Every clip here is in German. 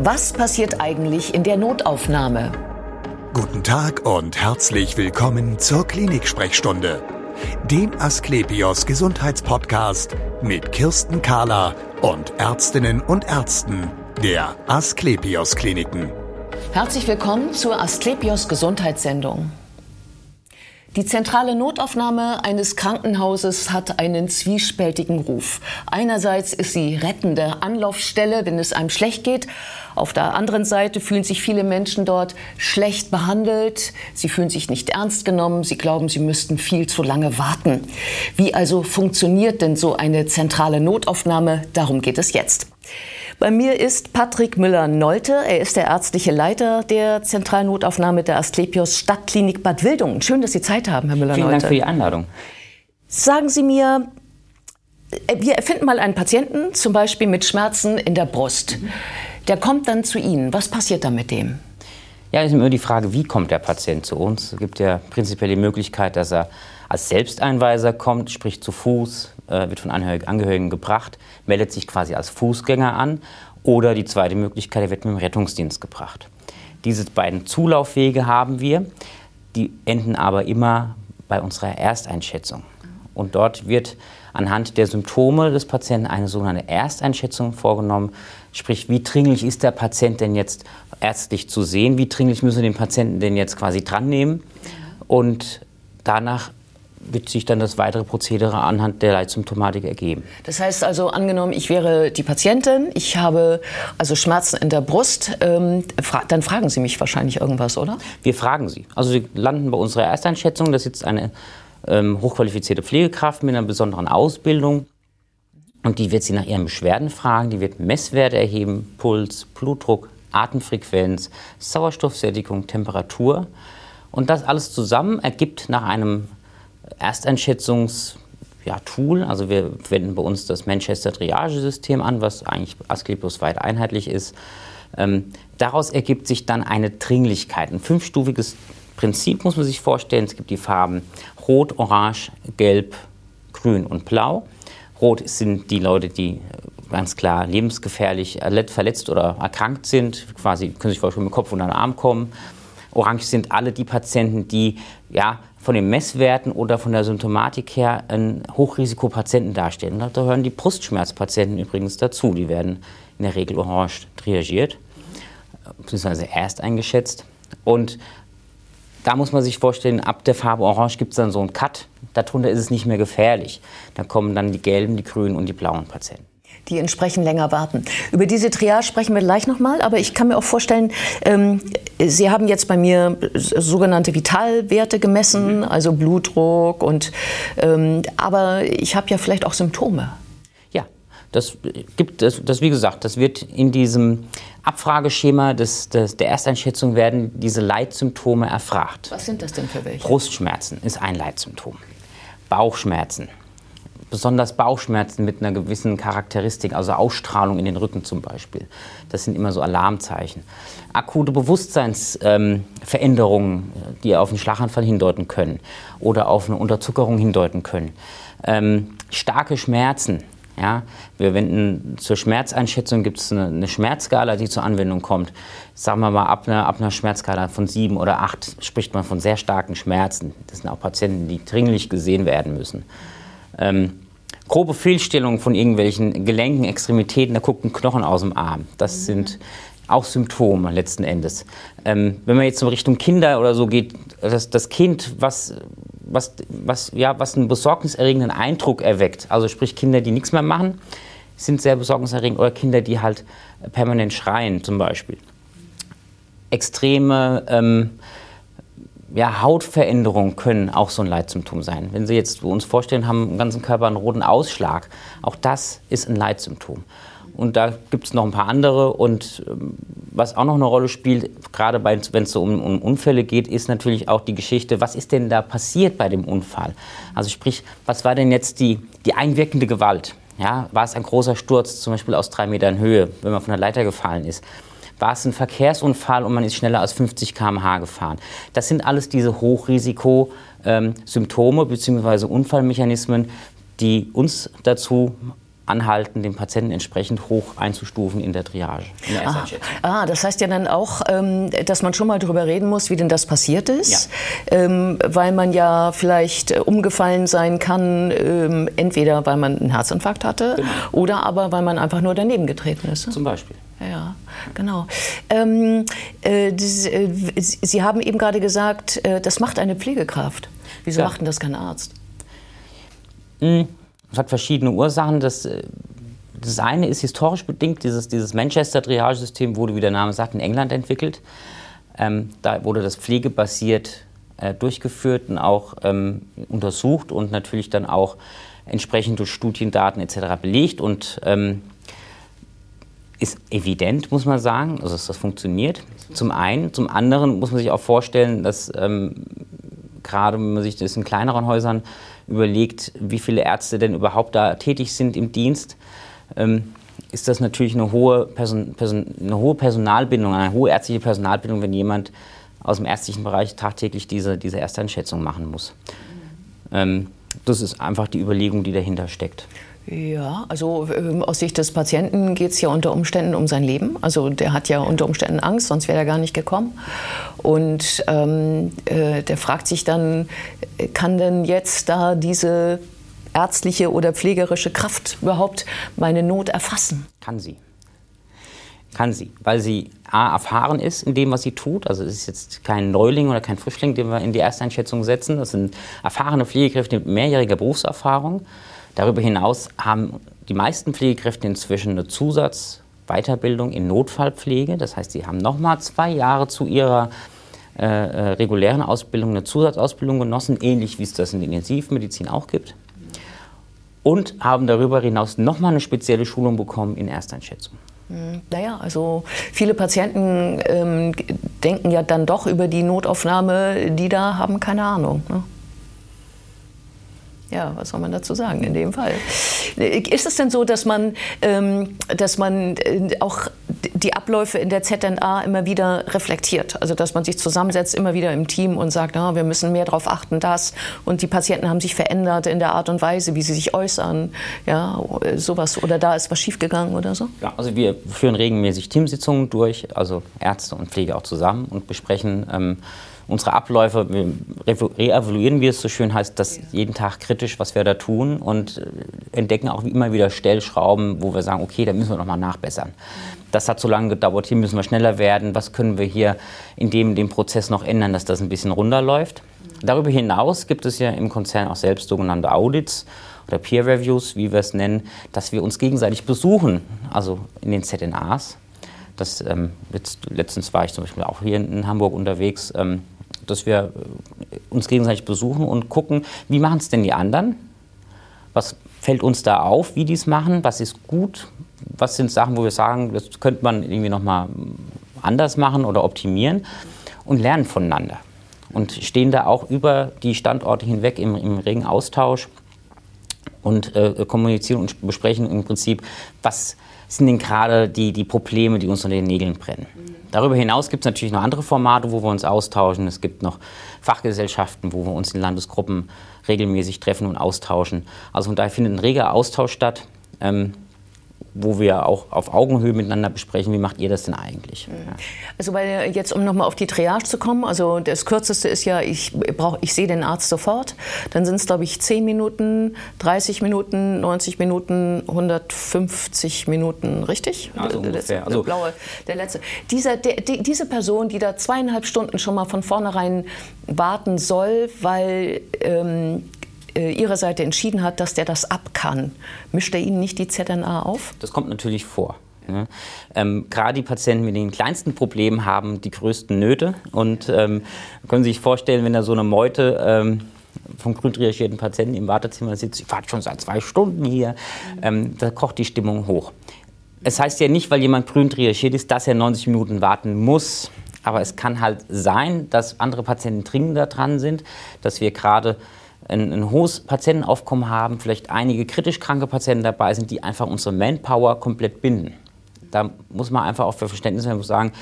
Was passiert eigentlich in der Notaufnahme? Guten Tag und herzlich willkommen zur Klinik-Sprechstunde, dem Asklepios Gesundheitspodcast mit Kirsten Kahler und Ärztinnen und Ärzten der Asklepios Kliniken. Herzlich willkommen zur Asklepios Gesundheitssendung. Die zentrale Notaufnahme eines Krankenhauses hat einen zwiespältigen Ruf. Einerseits ist sie rettende Anlaufstelle, wenn es einem schlecht geht. Auf der anderen Seite fühlen sich viele Menschen dort schlecht behandelt. Sie fühlen sich nicht ernst genommen. Sie glauben, sie müssten viel zu lange warten. Wie also funktioniert denn so eine zentrale Notaufnahme? Darum geht es jetzt. Bei mir ist Patrick Müller-Nolte. Er ist der ärztliche Leiter der Zentralnotaufnahme der Asklepios Stadtklinik Bad Wildungen. Schön, dass Sie Zeit haben, Herr Müller-Nolte. Vielen Dank für die Einladung. Sagen Sie mir, wir erfinden mal einen Patienten, zum Beispiel mit Schmerzen in der Brust. Der kommt dann zu Ihnen. Was passiert dann mit dem? Ja, ist immer die Frage, wie kommt der Patient zu uns? Es gibt ja prinzipiell die Möglichkeit, dass er als Selbsteinweiser kommt, sprich zu Fuß, äh, wird von Angehörigen gebracht, meldet sich quasi als Fußgänger an. Oder die zweite Möglichkeit, er wird mit dem Rettungsdienst gebracht. Diese beiden Zulauffwege haben wir, die enden aber immer bei unserer Ersteinschätzung. Und dort wird anhand der Symptome des Patienten eine sogenannte Ersteinschätzung vorgenommen. Sprich, wie dringlich ist der Patient denn jetzt ärztlich zu sehen? Wie dringlich müssen wir den Patienten denn jetzt quasi dran nehmen? Und danach wird sich dann das weitere Prozedere anhand der Leitsymptomatik ergeben. Das heißt also, angenommen, ich wäre die Patientin, ich habe also Schmerzen in der Brust, ähm, fra dann fragen Sie mich wahrscheinlich irgendwas, oder? Wir fragen Sie. Also Sie landen bei unserer Ersteinschätzung, da sitzt eine ähm, hochqualifizierte Pflegekraft mit einer besonderen Ausbildung. Und die wird Sie nach Ihren Beschwerden fragen, die wird Messwerte erheben, Puls, Blutdruck, Atemfrequenz, Sauerstoffsättigung, Temperatur. Und das alles zusammen ergibt nach einem Ersteinschätzungstool. Also wir wenden bei uns das Manchester Triage-System an, was eigentlich Asklepios weit einheitlich ist. Ähm, daraus ergibt sich dann eine Dringlichkeit. Ein fünfstufiges Prinzip muss man sich vorstellen. Es gibt die Farben Rot, Orange, Gelb, Grün und Blau. Rot sind die Leute, die ganz klar lebensgefährlich verletzt oder erkrankt sind, quasi können sich vorstellen, mit Kopf und Arm kommen. Orange sind alle die Patienten, die ja, von den Messwerten oder von der Symptomatik her einen Hochrisikopatienten darstellen. Da gehören die Brustschmerzpatienten übrigens dazu. Die werden in der Regel orange triagiert, beziehungsweise erst eingeschätzt. Und da muss man sich vorstellen, ab der Farbe Orange gibt es dann so einen Cut. Darunter ist es nicht mehr gefährlich. Da kommen dann die gelben, die grünen und die blauen Patienten die entsprechend länger warten. Über diese Triage sprechen wir gleich nochmal, aber ich kann mir auch vorstellen, ähm, Sie haben jetzt bei mir sogenannte Vitalwerte gemessen, mhm. also Blutdruck und ähm, aber ich habe ja vielleicht auch Symptome. Ja, das gibt das, das wie gesagt, das wird in diesem Abfrageschema des, des, der Ersteinschätzung werden diese Leitsymptome erfragt. Was sind das denn für welche? Brustschmerzen ist ein Leitsymptom. Bauchschmerzen, besonders Bauchschmerzen mit einer gewissen Charakteristik, also Ausstrahlung in den Rücken zum Beispiel. Das sind immer so Alarmzeichen. Akute Bewusstseinsveränderungen, ähm, die auf einen Schlaganfall hindeuten können oder auf eine Unterzuckerung hindeuten können. Ähm, starke Schmerzen. Ja, wir wenden zur Schmerzeinschätzung gibt es eine, eine, Schmerzskala, die zur Anwendung kommt. Sagen wir mal, ab einer, ab einer Schmerzskala von sieben oder acht spricht man von sehr starken Schmerzen. Das sind auch Patienten, die dringlich gesehen werden müssen ähm, grobe Fehlstellungen von irgendwelchen Gelenken, Extremitäten, da guckt ein Knochen aus dem Arm. Das sind auch Symptome letzten Endes. Ähm, wenn man jetzt in Richtung Kinder oder so geht, das, das Kind, was, was, was, ja, was einen besorgniserregenden Eindruck erweckt, also sprich Kinder, die nichts mehr machen, sind sehr besorgniserregend oder Kinder, die halt permanent schreien zum Beispiel. Extreme ähm, ja, Hautveränderungen können auch so ein Leitsymptom sein. Wenn Sie jetzt uns vorstellen, haben im ganzen Körper einen roten Ausschlag, auch das ist ein Leitsymptom. Und da gibt es noch ein paar andere. Und ähm, was auch noch eine Rolle spielt, gerade wenn es so um, um, Unfälle geht, ist natürlich auch die Geschichte, was ist denn da passiert bei dem Unfall? Also sprich, was war denn jetzt die, die einwirkende Gewalt? Ja, war es ein großer Sturz, zum Beispiel aus drei Metern Höhe, wenn man von der Leiter gefallen ist? War es ein Verkehrsunfall und man ist schneller als 50 km/h gefahren? Das sind alles diese Hochrisikosymptome ähm, bzw. Unfallmechanismen, die uns dazu anhalten, den Patienten entsprechend hoch einzustufen in der Triage, in der ah, ah, das heißt ja dann auch, ähm, dass man schon mal darüber reden muss, wie denn das passiert ist, ja. ähm, weil man ja vielleicht äh, umgefallen sein kann, entweder weil man einen Herzinfarkt hatte genau. oder aber weil man einfach nur daneben getreten ist. Zum Beispiel. Ja, genau. Ähm, äh, das, äh, Sie haben eben gerade gesagt, äh, das macht eine Pflegekraft. Wieso ja. macht denn das kein Arzt? Mhm. Das hat verschiedene Ursachen. Das, äh, das eine ist historisch bedingt. Dieses, dieses Manchester-Triagesystem wurde, wie der Name sagt, in England entwickelt. Ähm, da wurde das pflegebasiert äh, durchgeführt und auch ähm, untersucht und natürlich dann auch entsprechend durch Studiendaten etc. belegt und ähm, ist evident, muss man sagen, also dass das funktioniert. Zum einen. Zum anderen muss man sich auch vorstellen, dass ähm, gerade wenn man sich das in kleineren Häusern überlegt, wie viele Ärzte denn überhaupt da tätig sind im Dienst, ähm, ist das natürlich eine hohe, Person, Person, eine hohe Personalbindung, eine hohe ärztliche Personalbindung, wenn jemand aus dem ärztlichen Bereich tagtäglich diese, diese Ersteinschätzung machen muss. Ähm, das ist einfach die Überlegung, die dahinter steckt. Ja, also äh, aus Sicht des Patienten geht es ja unter Umständen um sein Leben. Also der hat ja unter Umständen Angst, sonst wäre er gar nicht gekommen. Und ähm, äh, der fragt sich dann, kann denn jetzt da diese ärztliche oder pflegerische Kraft überhaupt meine Not erfassen? Kann sie. Kann sie, weil sie A, erfahren ist in dem, was sie tut. Also es ist jetzt kein Neuling oder kein Frischling, den wir in die Ersteinschätzung setzen. Das sind erfahrene Pflegekräfte mit mehrjähriger Berufserfahrung. Darüber hinaus haben die meisten Pflegekräfte inzwischen eine Zusatzweiterbildung in Notfallpflege. Das heißt, sie haben nochmal zwei Jahre zu ihrer äh, äh, regulären Ausbildung eine Zusatzausbildung genossen, ähnlich wie es das in der Intensivmedizin auch gibt. Und haben darüber hinaus nochmal eine spezielle Schulung bekommen in Ersteinschätzung. Hm, naja, also viele Patienten ähm, denken ja dann doch über die Notaufnahme, die da haben keine Ahnung. Ne? Ja, was soll man dazu sagen in dem Fall? Ist es denn so, dass man, ähm, dass man äh, auch die Abläufe in der ZNA immer wieder reflektiert? Also dass man sich zusammensetzt, immer wieder im Team und sagt, ah, wir müssen mehr darauf achten, das. Und die Patienten haben sich verändert in der Art und Weise, wie sie sich äußern. Ja, sowas. Oder da ist was schiefgegangen oder so? Ja, also wir führen regelmäßig Teamsitzungen durch, also Ärzte und Pflege auch zusammen und besprechen ähm, unsere Abläufe, reevaluieren, wie es so schön heißt, das jeden Tag kritisch, was wir da tun und äh, entdecken auch immer wieder Stellschrauben, wo wir sagen, okay, da müssen wir nochmal nachbessern. Das hat so lange gedauert, hier müssen wir schneller werden, was können wir hier in dem, dem Prozess noch ändern, dass das ein bisschen runterläuft. Darüber hinaus gibt es ja im Konzern auch selbst sogenannte Audits oder Peer Reviews, wie wir es nennen, dass wir uns gegenseitig besuchen, also in den ZNAs. Das, ähm, jetzt, letztens war ich zum Beispiel auch hier in Hamburg unterwegs. Ähm, dass wir äh, uns gegenseitig besuchen und gucken, wie machen es denn die anderen? Was fällt uns da auf, wie die es machen? Was ist gut? Was sind Sachen, wo wir sagen, das könnte man irgendwie noch mal anders machen oder optimieren? Und lernen voneinander. Und stehen da auch über die Standorte hinweg im, im regen Austausch und äh, kommunizieren und besprechen im Prinzip, was sind denn gerade die, die Probleme, die uns unter den Nägeln brennen. Darüber hinaus gibt es natürlich noch andere Formate, wo wir uns austauschen. Es gibt noch Fachgesellschaften, wo wir uns in Landesgruppen regelmäßig treffen und austauschen. Also von daher findet ein reger Austausch statt. Ähm, wo wir auch auf Augenhöhe miteinander besprechen, wie macht ihr das denn eigentlich? Mhm. Ja. Also weil jetzt, um nochmal auf die Triage zu kommen, also das Kürzeste ist ja, ich, brauch, ich sehe den Arzt sofort, dann sind es, glaube ich, 10 Minuten, 30 Minuten, 90 Minuten, 150 Minuten, richtig? Also der, letzte, also der blaue, der letzte. Dieser, der, die, diese Person, die da zweieinhalb Stunden schon mal von vornherein warten soll, weil ähm, äh, Ihrer Seite entschieden hat, dass der das ab kann, mischt er Ihnen nicht die ZNA auf? Das kommt natürlich vor. Ja. Ähm, Gerade die Patienten mit den kleinsten Problemen haben die größten Nöte und ähm, können Sie sich vorstellen, wenn da so eine Meute ähm, vom grün triagierten Patienten im Wartezimmer sitzt, ich warte schon seit zwei Stunden hier, ähm, da kocht die Stimmung hoch. Es heißt ja nicht, weil jemand grün triagiert ist, dass er 90 Minuten warten muss. Aber es kann halt sein, dass andere Patienten dringender dran sind, dass wir gerade ein, ein, hohes Patientenaufkommen haben, vielleicht einige kritisch kranke Patienten dabei sind, die einfach unsere Manpower komplett binden. Da muss man einfach auch für Verständnis sagen,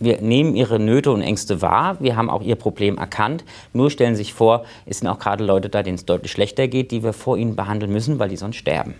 wir nehmen ihre Nöte und Ängste wahr, wir haben auch ihr Problem erkannt. Nur stellen Sie sich vor, es sind auch gerade Leute da, denen es deutlich schlechter geht, die wir vor ihnen behandeln müssen, weil die sonst sterben.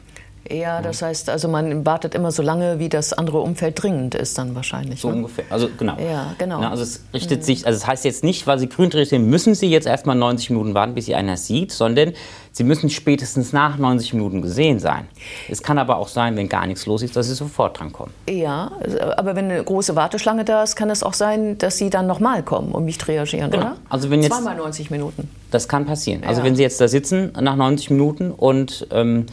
Ja, das heißt, also man wartet immer so lange, wie das andere Umfeld dringend ist, dann wahrscheinlich. So ne? ungefähr. Also genau. Ja, genau. Na, also es richtet sich, also es heißt jetzt nicht, weil Sie grün sind, müssen Sie jetzt erstmal 90 Minuten warten, bis Sie einer sieht, sondern Sie müssen spätestens nach 90 Minuten gesehen sein. Es kann aber auch sein, wenn gar nichts los ist, dass Sie sofort dran kommen. Ja, aber wenn eine große Warteschlange da ist, kann es auch sein, dass Sie dann nochmal kommen und nicht reagieren, Genau. oder? Also wenn jetzt- Zweimal 90 Minuten. Das kann passieren. Also Ja. wenn Sie jetzt da sitzen nach 90 Minuten und ähm,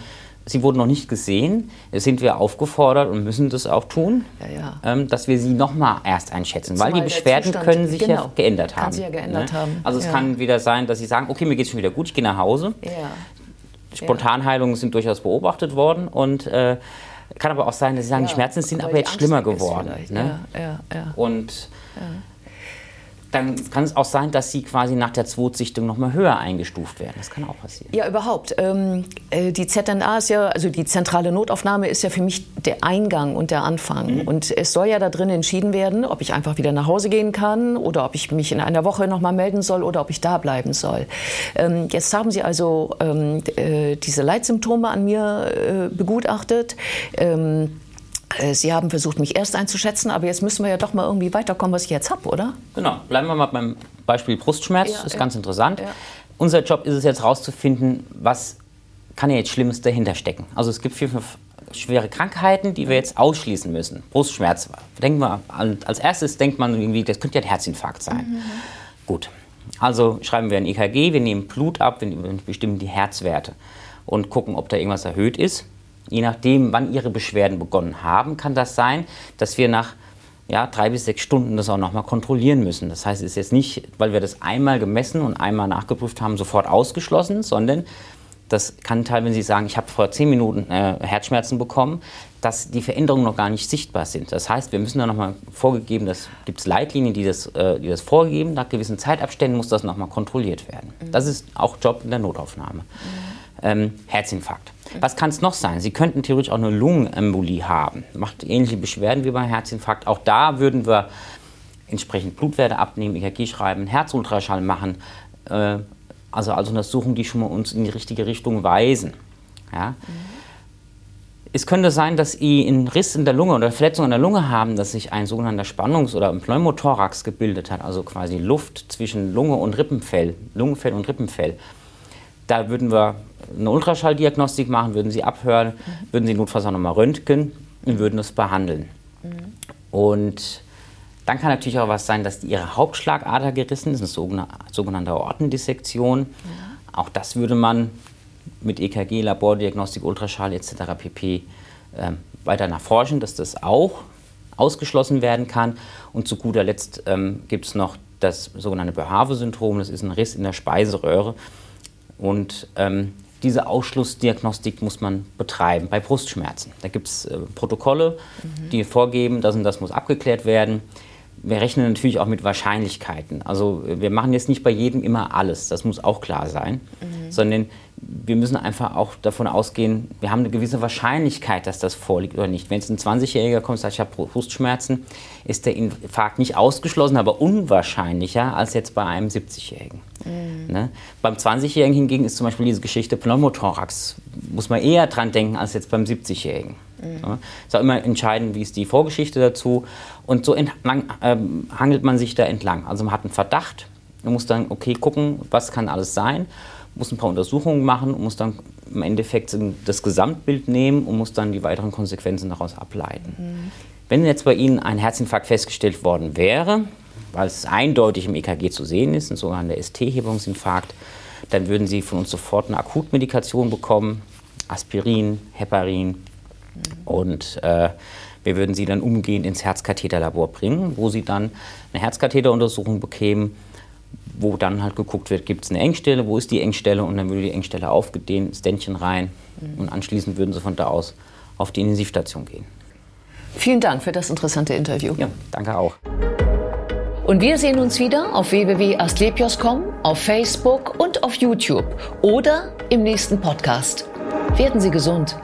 Sie wurden noch nicht gesehen, sind wir aufgefordert und müssen das auch tun, Ja, ja. Ähm, dass wir Sie nochmal erst einschätzen, weil die Zumal Beschwerden Zustand- können sich ja genau, geändert kann haben. ne? sich ja geändert haben, Also es ja. kann wieder sein, dass Sie sagen, okay, mir geht es schon wieder gut, ich gehe nach Hause. Ja. Spontanheilungen sind durchaus beobachtet worden und äh, kann aber auch sein, dass Sie sagen, die Schmerzen sind aber, die jetzt schlimmer geworden. Ne? Ja, ja, ja. Und dann kann es auch sein, dass Sie quasi nach der Zwetsichtung nochmal höher eingestuft werden. Das kann auch passieren. Ja, überhaupt. Ähm, äh, die ZNA ist ja, also die zentrale Notaufnahme ist ja für mich der Eingang und der Anfang. Und es soll ja da drin entschieden werden, ob ich einfach wieder nach Hause gehen kann oder ob ich mich in einer Woche nochmal melden soll oder ob ich da bleiben soll. Ähm, jetzt haben Sie also ähm, äh, diese Leitsymptome an mir äh, begutachtet. Ähm, äh, Sie haben versucht, mich erst einzuschätzen, aber jetzt müssen wir ja doch mal irgendwie weiterkommen, was ich jetzt habe, oder? Genau, bleiben wir mal beim Beispiel Brustschmerz, Ja, ist ja. ganz interessant. Ja. Unser Job ist es jetzt herauszufinden, was kann ja jetzt Schlimmes dahinter stecken. Also es gibt vier, fünf schwere Krankheiten, die wir jetzt ausschließen müssen. Brustschmerz, denken wir, als erstes denkt man irgendwie, das könnte ja ein Herzinfarkt sein. Gut, also schreiben wir ein EKG, wir nehmen Blut ab, wir bestimmen die Herzwerte und gucken, ob da irgendwas erhöht ist. Je nachdem, wann Ihre Beschwerden begonnen haben, kann das sein, dass wir nach ja, drei bis sechs Stunden das auch nochmal kontrollieren müssen. Das heißt, es ist jetzt nicht, weil wir das einmal gemessen und einmal nachgeprüft haben, sofort ausgeschlossen, sondern das kann teilweise, wenn Sie sagen, ich habe vor zehn Minuten äh, Herzschmerzen bekommen, dass die Veränderungen noch gar nicht sichtbar sind. Das heißt, wir müssen da nochmal vorgegeben, das gibt es Leitlinien, die das, äh, die das vorgeben, nach gewissen Zeitabständen muss das nochmal kontrolliert werden. Das ist auch Job in der Notaufnahme. Ähm, Herzinfarkt. Was kann es noch sein? Sie könnten theoretisch auch eine Lungenembolie haben. Macht ähnliche Beschwerden wie beim Herzinfarkt. Auch da würden wir entsprechend Blutwerte abnehmen, EKG schreiben, Herzultraschall machen. Äh, also, also Untersuchungen, die schon mal uns in die richtige Richtung weisen. Ja? Es könnte sein, dass Sie einen Riss in der Lunge oder Verletzung in der Lunge haben, dass sich ein sogenannter Spannungs- oder Pneumothorax gebildet hat, also quasi Luft zwischen Lunge und Rippenfell, Lungenfell und Rippenfell. Da würden wir eine Ultraschalldiagnostik machen, würden Sie abhören, würden Sie notfalls auch nochmal röntgen und würden das behandeln. Und dann kann natürlich auch was sein, dass ihre Hauptschlagader gerissen ist, eine sogenannte, sogenannte Aortendissektion. Auch das würde man mit EKG, Labordiagnostik, Ultraschall etc. pp. Ähm, weiter nachforschen, dass das auch ausgeschlossen werden kann. Und zu guter Letzt ähm, gibt es noch das sogenannte Behave-Syndrom. Das ist ein Riss in der Speiseröhre. Und ähm, diese Ausschlussdiagnostik muss man betreiben bei Brustschmerzen. Da gibt es äh, Protokolle, die vorgeben, das und das muss abgeklärt werden. Wir rechnen natürlich auch mit Wahrscheinlichkeiten. Also äh, wir machen jetzt nicht bei jedem immer alles, das muss auch klar sein, sondern wir müssen einfach auch davon ausgehen, wir haben eine gewisse Wahrscheinlichkeit, dass das vorliegt oder nicht. Wenn jetzt ein 20-Jähriger kommt und sagt, ich habe Brustschmerzen, ist der Infarkt nicht ausgeschlossen, aber unwahrscheinlicher als jetzt bei einem 70-Jährigen. Ne? Beim 20-Jährigen hingegen ist zum Beispiel diese Geschichte Pneumothorax, muss man eher dran denken als jetzt beim 70-Jährigen. Ja? Ist auch immer entscheidend, wie ist die Vorgeschichte dazu. Und so entlang, ähm, hangelt man sich da entlang. Also man hat einen Verdacht, man muss dann, okay, gucken, was kann alles sein, muss ein paar Untersuchungen machen und muss dann im Endeffekt das Gesamtbild nehmen und muss dann die weiteren Konsequenzen daraus ableiten. Wenn jetzt bei Ihnen ein Herzinfarkt festgestellt worden wäre, weil es eindeutig im EKG zu sehen ist, ein sogenannter ST-Hebungsinfarkt, dann würden Sie von uns sofort eine Akutmedikation bekommen, Aspirin, Heparin und äh, wir würden Sie dann umgehend ins Herzkatheterlabor bringen, wo Sie dann eine Herzkatheteruntersuchung bekämen, wo dann halt geguckt wird, gibt es eine Engstelle, wo ist die Engstelle und dann würde die Engstelle aufgedehnt, Ständchen rein und anschließend würden Sie von da aus auf die Intensivstation gehen. Vielen Dank für das interessante Interview. Ja, danke auch. Und wir sehen uns wieder auf www.astlepios.com, auf Facebook und auf YouTube oder im nächsten Podcast. Werden Sie gesund.